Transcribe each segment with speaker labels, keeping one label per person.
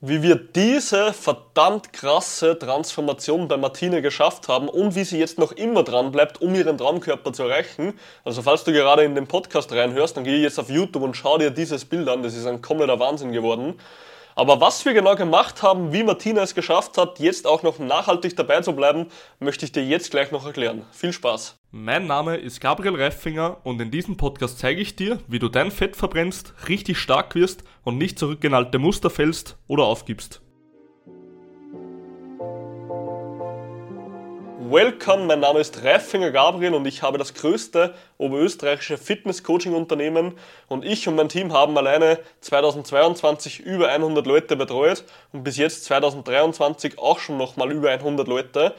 Speaker 1: Wie wir diese verdammt krasse Transformation bei Martine geschafft haben und wie sie jetzt noch immer dran bleibt, um ihren Traumkörper zu erreichen. Also falls du gerade in den Podcast reinhörst, dann geh jetzt auf YouTube und schau dir dieses Bild an. Das ist ein kompletter Wahnsinn geworden. Aber was wir genau gemacht haben, wie Martina es geschafft hat, jetzt auch noch nachhaltig dabei zu bleiben, möchte ich dir jetzt gleich noch erklären. Viel Spaß!
Speaker 2: Mein Name ist Gabriel Reifinger und in diesem Podcast zeige ich dir, wie du dein Fett verbrennst, richtig stark wirst und nicht zurückgenalte Muster fällst oder aufgibst.
Speaker 1: Welcome, mein Name ist Reifinger Gabriel und ich habe das größte oberösterreichische Fitness-Coaching-Unternehmen und ich und mein Team haben alleine 2022 über 100 Leute betreut und bis jetzt 2023 auch schon nochmal über 100 Leute.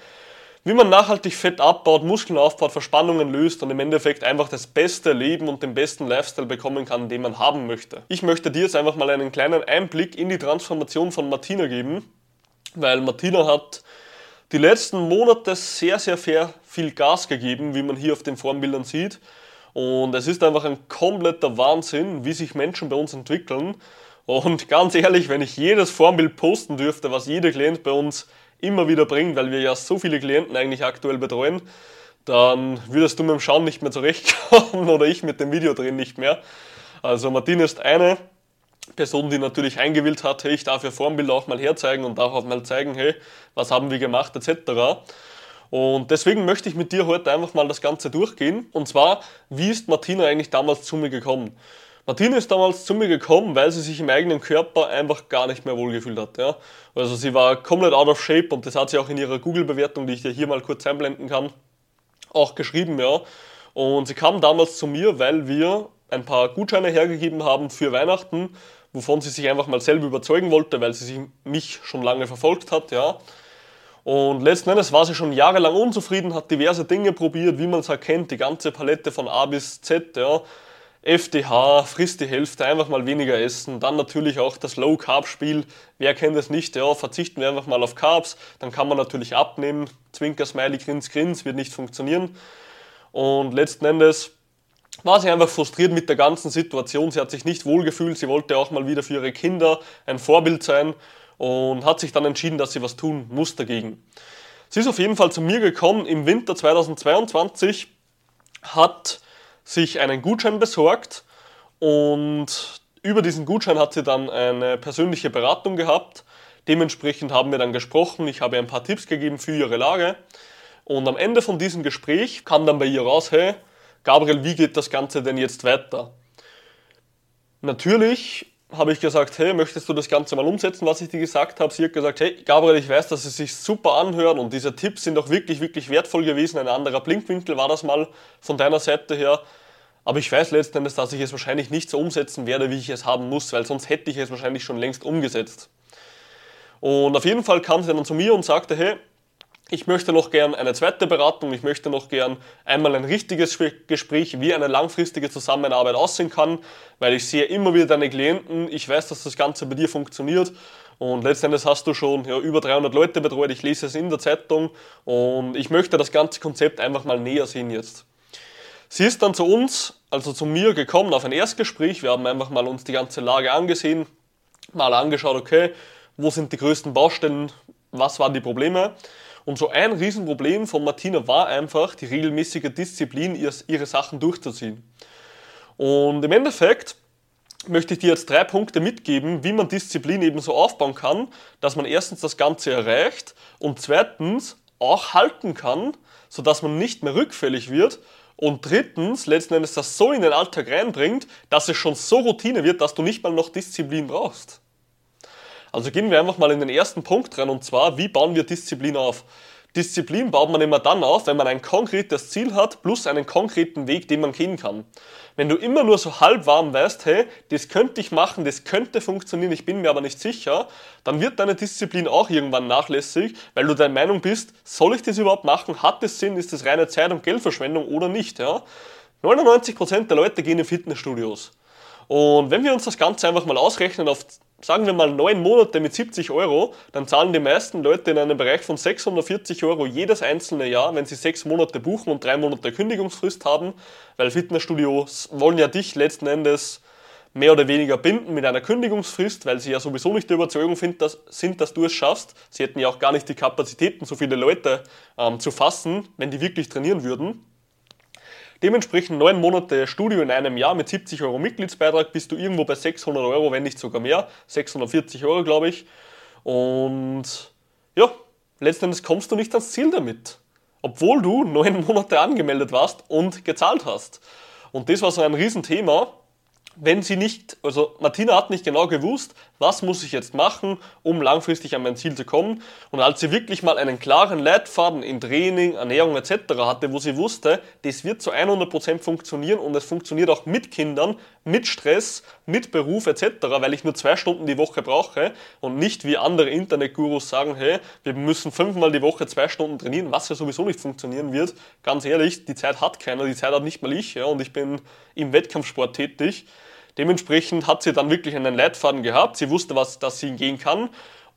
Speaker 1: Wie man nachhaltig Fett abbaut, Muskeln aufbaut, Verspannungen löst und im Endeffekt einfach das beste Leben und den besten Lifestyle bekommen kann, den man haben möchte. Ich möchte dir jetzt einfach mal einen kleinen Einblick in die Transformation von Martina geben, weil Martina hat die letzten Monate sehr, sehr viel Gas gegeben, wie man hier auf den Formbildern sieht. Und es ist einfach ein kompletter Wahnsinn, wie sich Menschen bei uns entwickeln. Und ganz ehrlich, wenn ich jedes Formbild posten dürfte, was jeder Klient bei uns immer wieder bringt, weil wir ja so viele Klienten eigentlich aktuell betreuen, dann würdest du mit dem Schauen nicht mehr zurechtkommen oder ich mit dem Video drehen nicht mehr. Also Martin ist eine, Person, die natürlich eingewillt hat, hey, ich darf ja Formbilder auch mal herzeigen und darf auch mal zeigen, hey, was haben wir gemacht, etc. Und deswegen möchte ich mit dir heute einfach mal das Ganze durchgehen. Und zwar, wie ist Martina eigentlich damals zu mir gekommen? Martina ist damals zu mir gekommen, weil sie sich im eigenen Körper einfach gar nicht mehr wohlgefühlt hat. Ja? Also sie war komplett out of shape und das hat sie auch in ihrer Google-Bewertung, die ich dir hier mal kurz einblenden kann, auch geschrieben. Ja? Und sie kam damals zu mir, weil wir ein paar Gutscheine hergegeben haben für Weihnachten wovon sie sich einfach mal selber überzeugen wollte, weil sie mich schon lange verfolgt hat, ja. Und letzten Endes war sie schon jahrelang unzufrieden, hat diverse Dinge probiert, wie man es erkennt, die ganze Palette von A bis Z, ja. FDH, frisst die Hälfte, einfach mal weniger essen. Dann natürlich auch das Low-Carb-Spiel. Wer kennt es nicht? Ja, verzichten wir einfach mal auf Carbs, dann kann man natürlich abnehmen. Zwinker, Smiley, Grins, Grins, wird nicht funktionieren. Und letzten Endes war sie einfach frustriert mit der ganzen Situation. Sie hat sich nicht wohlgefühlt. Sie wollte auch mal wieder für ihre Kinder ein Vorbild sein und hat sich dann entschieden, dass sie was tun muss dagegen. Sie ist auf jeden Fall zu mir gekommen im Winter 2022, hat sich einen Gutschein besorgt und über diesen Gutschein hat sie dann eine persönliche Beratung gehabt. Dementsprechend haben wir dann gesprochen. Ich habe ihr ein paar Tipps gegeben für ihre Lage. Und am Ende von diesem Gespräch kam dann bei ihr raus, hey, Gabriel, wie geht das Ganze denn jetzt weiter? Natürlich habe ich gesagt, hey, möchtest du das Ganze mal umsetzen, was ich dir gesagt habe? Sie hat gesagt, hey, Gabriel, ich weiß, dass es sich super anhört und diese Tipps sind auch wirklich, wirklich wertvoll gewesen. Ein anderer Blinkwinkel war das mal von deiner Seite her. Aber ich weiß letzten Endes, dass ich es wahrscheinlich nicht so umsetzen werde, wie ich es haben muss, weil sonst hätte ich es wahrscheinlich schon längst umgesetzt. Und auf jeden Fall kam sie dann zu mir und sagte, hey, ich möchte noch gern eine zweite Beratung, ich möchte noch gern einmal ein richtiges Gespräch, wie eine langfristige Zusammenarbeit aussehen kann, weil ich sehe immer wieder deine Klienten, ich weiß, dass das Ganze bei dir funktioniert und letztendlich hast du schon ja, über 300 Leute betreut, ich lese es in der Zeitung und ich möchte das ganze Konzept einfach mal näher sehen jetzt. Sie ist dann zu uns, also zu mir gekommen auf ein Erstgespräch, wir haben einfach mal uns die ganze Lage angesehen, mal angeschaut, okay, wo sind die größten Baustellen, was waren die Probleme und so ein Riesenproblem von Martina war einfach die regelmäßige Disziplin, ihre Sachen durchzuziehen. Und im Endeffekt möchte ich dir jetzt drei Punkte mitgeben, wie man Disziplin eben so aufbauen kann, dass man erstens das Ganze erreicht und zweitens auch halten kann, sodass man nicht mehr rückfällig wird und drittens letzten Endes das so in den Alltag reinbringt, dass es schon so Routine wird, dass du nicht mal noch Disziplin brauchst. Also gehen wir einfach mal in den ersten Punkt rein und zwar, wie bauen wir Disziplin auf? Disziplin baut man immer dann auf, wenn man ein konkretes Ziel hat plus einen konkreten Weg, den man gehen kann. Wenn du immer nur so halb warm weißt, hey, das könnte ich machen, das könnte funktionieren, ich bin mir aber nicht sicher, dann wird deine Disziplin auch irgendwann nachlässig, weil du der Meinung bist, soll ich das überhaupt machen, hat es Sinn, ist das reine Zeit- und Geldverschwendung oder nicht, ja? 99% der Leute gehen in Fitnessstudios. Und wenn wir uns das Ganze einfach mal ausrechnen auf sagen wir mal neun Monate mit 70 Euro, dann zahlen die meisten Leute in einem Bereich von 640 Euro jedes einzelne Jahr, wenn sie sechs Monate buchen und drei Monate Kündigungsfrist haben, weil Fitnessstudios wollen ja dich letzten Endes mehr oder weniger binden mit einer Kündigungsfrist, weil sie ja sowieso nicht der Überzeugung sind, dass, du es schaffst. Sie hätten ja auch gar nicht die Kapazitäten, so viele Leute ähm, zu fassen, wenn die wirklich trainieren würden. Dementsprechend neun Monate Studio in einem Jahr mit 70 Euro Mitgliedsbeitrag bist du irgendwo bei 600 Euro, wenn nicht sogar mehr. 640 Euro, glaube ich. Und ja, letztendlich kommst du nicht ans Ziel damit. Obwohl du neun Monate angemeldet warst und gezahlt hast. Und das war so ein Riesenthema wenn sie nicht, also Martina hat nicht genau gewusst, was muss ich jetzt machen, um langfristig an mein Ziel zu kommen. Und als sie wirklich mal einen klaren Leitfaden in Training, Ernährung etc. hatte, wo sie wusste, das wird zu 100% funktionieren und es funktioniert auch mit Kindern, mit Stress, mit Beruf etc., weil ich nur zwei Stunden die Woche brauche und nicht wie andere Internetgurus sagen, hey, wir müssen fünfmal die Woche zwei Stunden trainieren, was ja sowieso nicht funktionieren wird. Ganz ehrlich, die Zeit hat keiner, die Zeit hat nicht mal ich ja, und ich bin im Wettkampfsport tätig. Dementsprechend hat sie dann wirklich einen Leitfaden gehabt. Sie wusste, was dass sie gehen kann.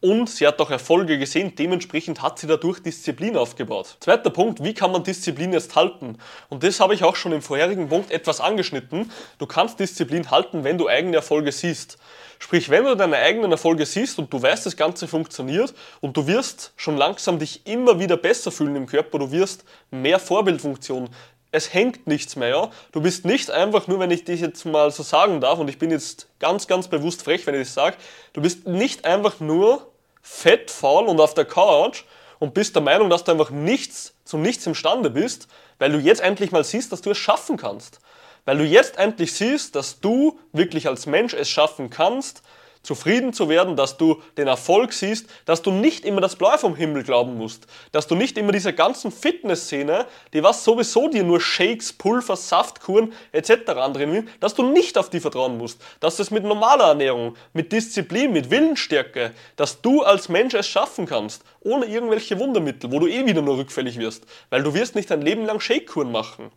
Speaker 1: Und sie hat auch Erfolge gesehen, dementsprechend hat sie dadurch Disziplin aufgebaut. Zweiter Punkt, wie kann man Disziplin jetzt halten? Und das habe ich auch schon im vorherigen Punkt etwas angeschnitten. Du kannst Disziplin halten, wenn du eigene Erfolge siehst. Sprich, wenn du deine eigenen Erfolge siehst und du weißt, das Ganze funktioniert und du wirst schon langsam dich immer wieder besser fühlen im Körper, du wirst mehr Vorbildfunktion, es hängt nichts mehr, ja. Du bist nicht einfach nur, wenn ich dich jetzt mal so sagen darf, und ich bin jetzt ganz, ganz bewusst frech, wenn ich das sage, du bist nicht einfach nur fett, faul und auf der Couch und bist der Meinung, dass du einfach nichts zu nichts imstande bist, weil du jetzt endlich mal siehst, dass du es schaffen kannst. Weil du jetzt endlich siehst, dass du wirklich als Mensch es schaffen kannst, zufrieden zu werden, dass du den Erfolg siehst, dass du nicht immer das Blau vom Himmel glauben musst, dass du nicht immer diese ganzen Fitnessszene, die was sowieso dir nur Shakes, Pulver, Saftkuren etc. andrehen dass du nicht auf die vertrauen musst, dass es mit normaler Ernährung, mit Disziplin, mit Willensstärke, dass du als Mensch es schaffen kannst, ohne irgendwelche Wundermittel, wo du eh wieder nur rückfällig wirst, weil du wirst nicht dein Leben lang Shake-Kuren machen.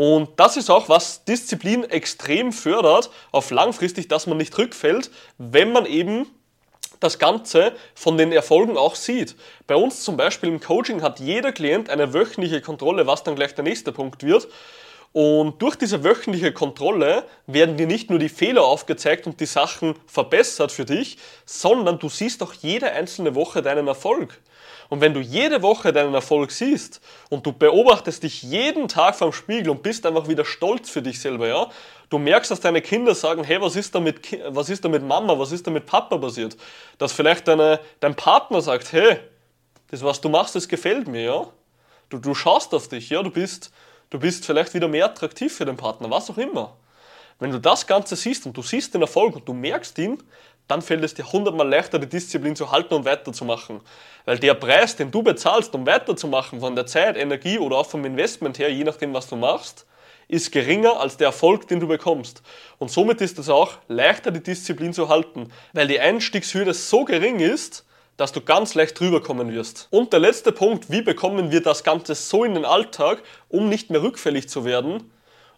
Speaker 1: Und das ist auch, was Disziplin extrem fördert, auf langfristig, dass man nicht rückfällt, wenn man eben das Ganze von den Erfolgen auch sieht. Bei uns zum Beispiel im Coaching hat jeder Klient eine wöchentliche Kontrolle, was dann gleich der nächste Punkt wird. Und durch diese wöchentliche Kontrolle werden dir nicht nur die Fehler aufgezeigt und die Sachen verbessert für dich, sondern du siehst auch jede einzelne Woche deinen Erfolg. Und wenn du jede Woche deinen Erfolg siehst und du beobachtest dich jeden Tag vorm Spiegel und bist einfach wieder stolz für dich selber, ja, du merkst, dass deine Kinder sagen, hey, was ist da mit, was ist da mit Mama, was ist da mit Papa passiert? Dass vielleicht deine, dein Partner sagt, hey, das, was du machst, das gefällt mir, ja. Du, du schaust auf dich, ja, du bist, du bist vielleicht wieder mehr attraktiv für den Partner, was auch immer. Wenn du das Ganze siehst und du siehst den Erfolg und du merkst ihn, dann fällt es dir hundertmal leichter, die Disziplin zu halten und weiterzumachen. Weil der Preis, den du bezahlst, um weiterzumachen, von der Zeit, Energie oder auch vom Investment her, je nachdem, was du machst, ist geringer als der Erfolg, den du bekommst. Und somit ist es auch leichter, die Disziplin zu halten, weil die Einstiegshürde so gering ist, dass du ganz leicht drüber kommen wirst. Und der letzte Punkt, wie bekommen wir das Ganze so in den Alltag, um nicht mehr rückfällig zu werden,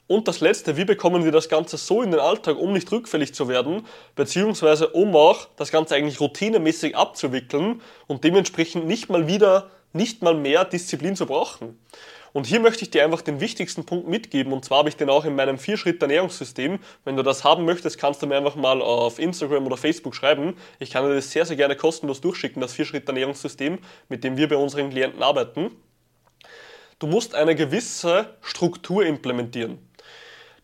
Speaker 1: und das letzte, wie bekommen wir das Ganze so in den Alltag, um nicht rückfällig zu werden, beziehungsweise um auch das Ganze eigentlich routinemäßig abzuwickeln und dementsprechend nicht mal wieder, nicht mal mehr Disziplin zu brauchen. Und hier möchte ich dir einfach den wichtigsten Punkt mitgeben und zwar habe ich den auch in meinem Vier-Schritt-Ernährungssystem. Wenn du das haben möchtest, kannst du mir einfach mal auf Instagram oder Facebook schreiben. Ich kann dir das sehr, sehr gerne kostenlos durchschicken, das Vier-Schritt-Ernährungssystem, mit dem wir bei unseren Klienten arbeiten. Du musst eine gewisse Struktur implementieren.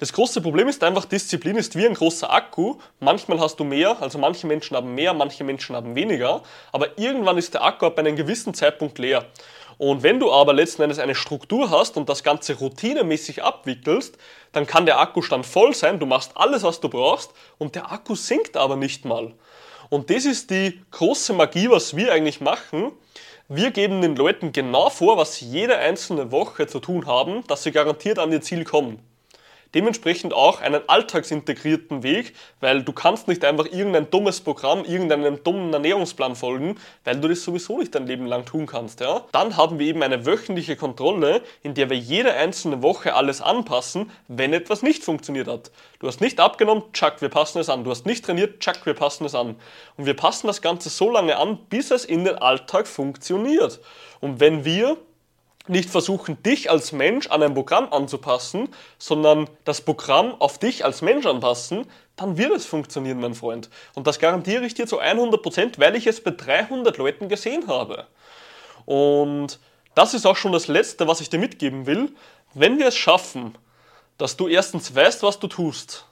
Speaker 1: Das große Problem ist einfach, Disziplin ist wie ein großer Akku. Manchmal hast du mehr, also manche Menschen haben mehr, manche Menschen haben weniger, aber irgendwann ist der Akku ab einem gewissen Zeitpunkt leer. Und wenn du aber letzten Endes eine Struktur hast und das Ganze routinemäßig abwickelst, dann kann der Akkustand voll sein, du machst alles, was du brauchst und der Akku sinkt aber nicht mal. Und das ist die große Magie, was wir eigentlich machen. Wir geben den Leuten genau vor, was sie jede einzelne Woche zu tun haben, dass sie garantiert an ihr Ziel kommen dementsprechend auch einen alltagsintegrierten Weg, weil du kannst nicht einfach irgendein dummes Programm, irgendeinem dummen Ernährungsplan folgen, weil du das sowieso nicht dein Leben lang tun kannst. Ja? Dann haben wir eben eine wöchentliche Kontrolle, in der wir jede einzelne Woche alles anpassen, wenn etwas nicht funktioniert hat. Du hast nicht abgenommen, tschack, wir passen es an. Du hast nicht trainiert, tschack, wir passen es an. Und wir passen das Ganze so lange an, bis es in den Alltag funktioniert. Und wenn wir nicht versuchen, dich als Mensch an ein Programm anzupassen, sondern das Programm auf dich als Mensch anpassen, dann wird es funktionieren, mein Freund. Und das garantiere ich dir zu 100%, weil ich es bei 300 Leuten gesehen habe. Und das ist auch schon das Letzte, was ich dir mitgeben will. Wenn wir es schaffen, dass du erstens weißt, was du tust,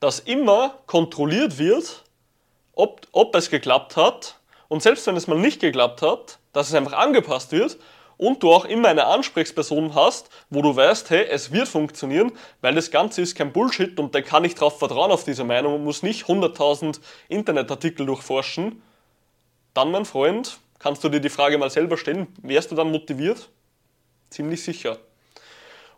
Speaker 1: dass immer kontrolliert wird, ob, ob es geklappt hat und selbst wenn es mal nicht geklappt hat, dass es einfach angepasst wird und du auch immer eine Ansprechperson hast, wo du weißt, hey, es wird funktionieren, weil das Ganze ist kein Bullshit und der kann nicht darauf vertrauen auf diese Meinung und muss nicht 100.000 Internetartikel durchforschen, dann, mein Freund, kannst du dir die Frage mal selber stellen, wärst du dann motiviert? Ziemlich sicher.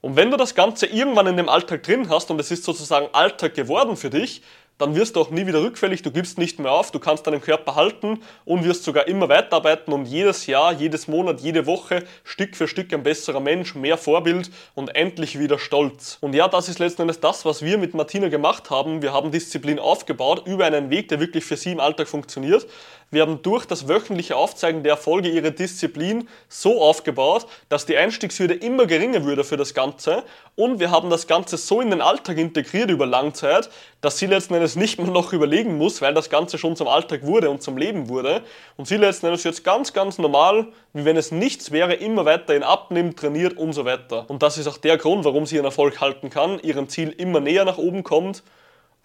Speaker 1: Und wenn du das Ganze irgendwann in dem Alltag drin hast und es ist sozusagen Alltag geworden für dich, dann wirst du auch nie wieder rückfällig, du gibst nicht mehr auf, du kannst deinen Körper halten und wirst sogar immer weiterarbeiten und jedes Jahr, jedes Monat, jede Woche Stück für Stück ein besserer Mensch, mehr Vorbild und endlich wieder stolz. Und ja, das ist letzten Endes das, was wir mit Martina gemacht haben. Wir haben Disziplin aufgebaut über einen Weg, der wirklich für sie im Alltag funktioniert. Wir haben durch das wöchentliche Aufzeigen der Erfolge ihre Disziplin so aufgebaut, dass die Einstiegshürde immer geringer würde für das Ganze und wir haben das Ganze so in den Alltag integriert über Langzeit, dass sie letzten Endes nicht mehr noch überlegen muss, weil das Ganze schon zum Alltag wurde und zum Leben wurde und sie letzten Endes jetzt ganz, ganz normal, wie wenn es nichts wäre, immer weiterhin abnimmt, trainiert und so weiter. Und das ist auch der Grund, warum sie ihren Erfolg halten kann, ihrem Ziel immer näher nach oben kommt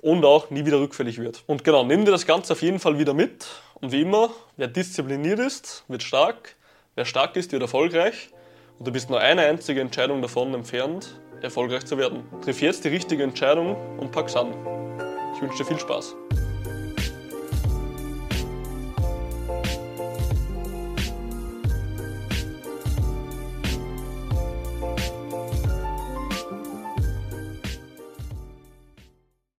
Speaker 1: und auch nie wieder rückfällig wird. Und genau, nimm dir das Ganze auf jeden Fall wieder mit. Und wie immer, wer diszipliniert ist, wird stark. Wer stark ist, wird erfolgreich. Und du bist nur eine einzige Entscheidung davon entfernt, erfolgreich zu werden. Triff jetzt die richtige Entscheidung und pack's an. Ich wünsche dir viel Spaß.